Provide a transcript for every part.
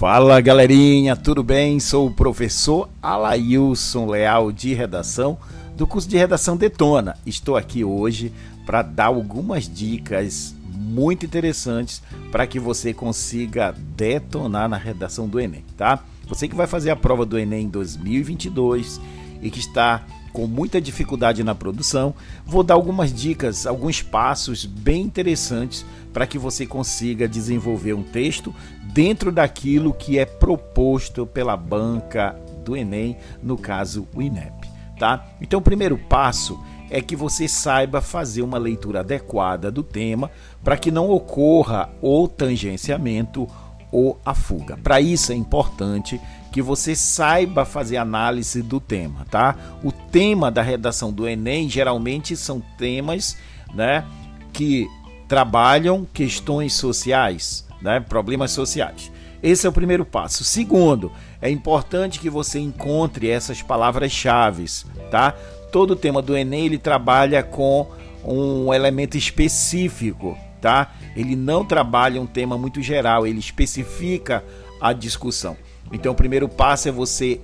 Fala galerinha, tudo bem? Sou o professor Alailson Leal de Redação do curso de Redação Detona. Estou aqui hoje para dar algumas dicas muito interessantes para que você consiga detonar na redação do Enem, tá? Você que vai fazer a prova do Enem 2022 e que está com muita dificuldade na produção, vou dar algumas dicas, alguns passos bem interessantes para que você consiga desenvolver um texto dentro daquilo que é proposto pela banca do Enem, no caso o INEP, tá? Então, o primeiro passo é que você saiba fazer uma leitura adequada do tema para que não ocorra o tangenciamento ou a fuga. Para isso é importante que você saiba fazer análise do tema, tá? O tema da redação do Enem geralmente são temas, né, que trabalham questões sociais, né, problemas sociais. Esse é o primeiro passo. Segundo, é importante que você encontre essas palavras-chave, tá? Todo o tema do Enem ele trabalha com um elemento específico, tá? Ele não trabalha um tema muito geral, ele especifica a discussão. Então, o primeiro passo é você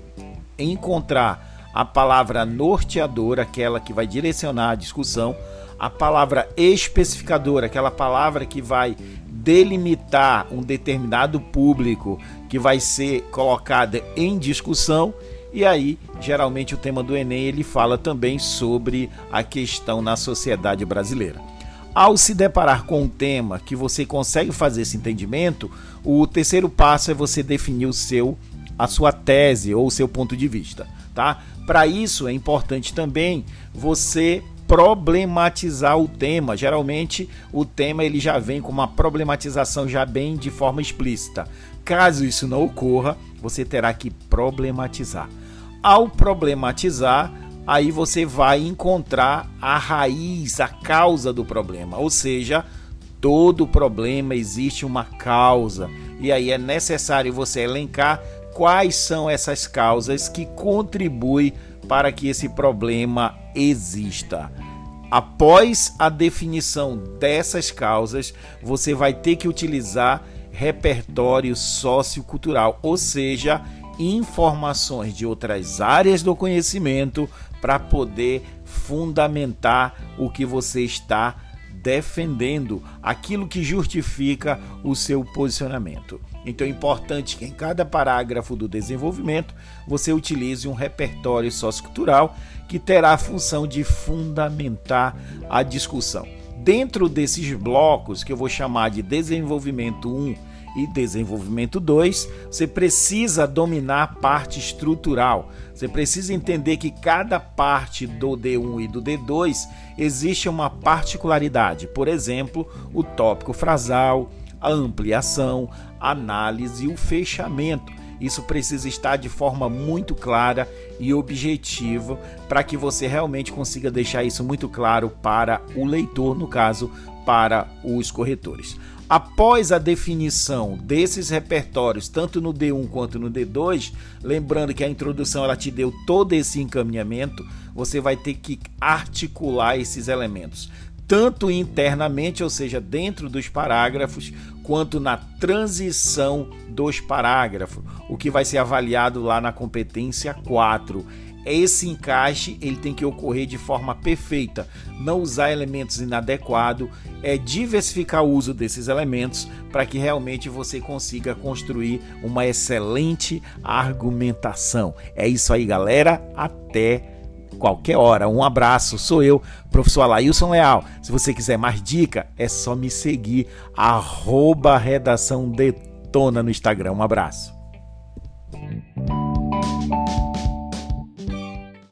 encontrar a palavra norteadora, aquela que vai direcionar a discussão, a palavra especificadora, aquela palavra que vai delimitar um determinado público que vai ser colocada em discussão. E aí, geralmente o tema do Enem ele fala também sobre a questão na sociedade brasileira. Ao se deparar com um tema que você consegue fazer esse entendimento, o terceiro passo é você definir o seu a sua tese ou o seu ponto de vista, tá? Para isso é importante também você problematizar o tema. Geralmente o tema ele já vem com uma problematização já bem de forma explícita. Caso isso não ocorra, você terá que problematizar. Ao problematizar, aí você vai encontrar a raiz, a causa do problema. Ou seja, todo problema existe uma causa. E aí é necessário você elencar quais são essas causas que contribuem para que esse problema exista. Após a definição dessas causas, você vai ter que utilizar repertório sociocultural, ou seja, informações de outras áreas do conhecimento para poder fundamentar o que você está defendendo, aquilo que justifica o seu posicionamento. Então é importante que em cada parágrafo do desenvolvimento você utilize um repertório sociocultural que terá a função de fundamentar a discussão. Dentro desses blocos que eu vou chamar de desenvolvimento 1 e desenvolvimento 2, você precisa dominar a parte estrutural. Você precisa entender que cada parte do D1 e do D2 existe uma particularidade. Por exemplo, o tópico frasal, a ampliação, a análise e o fechamento. Isso precisa estar de forma muito clara e objetiva para que você realmente consiga deixar isso muito claro para o leitor, no caso, para os corretores. Após a definição desses repertórios, tanto no D1 quanto no D2, lembrando que a introdução ela te deu todo esse encaminhamento, você vai ter que articular esses elementos, tanto internamente, ou seja, dentro dos parágrafos, quanto na transição dos parágrafos, o que vai ser avaliado lá na competência 4 esse encaixe ele tem que ocorrer de forma perfeita, não usar elementos inadequados, é diversificar o uso desses elementos para que realmente você consiga construir uma excelente argumentação. É isso aí, galera. Até qualquer hora. Um abraço, sou eu, professor Alailson Leal. Se você quiser mais dica, é só me seguir, arroba redação detona no Instagram. Um abraço.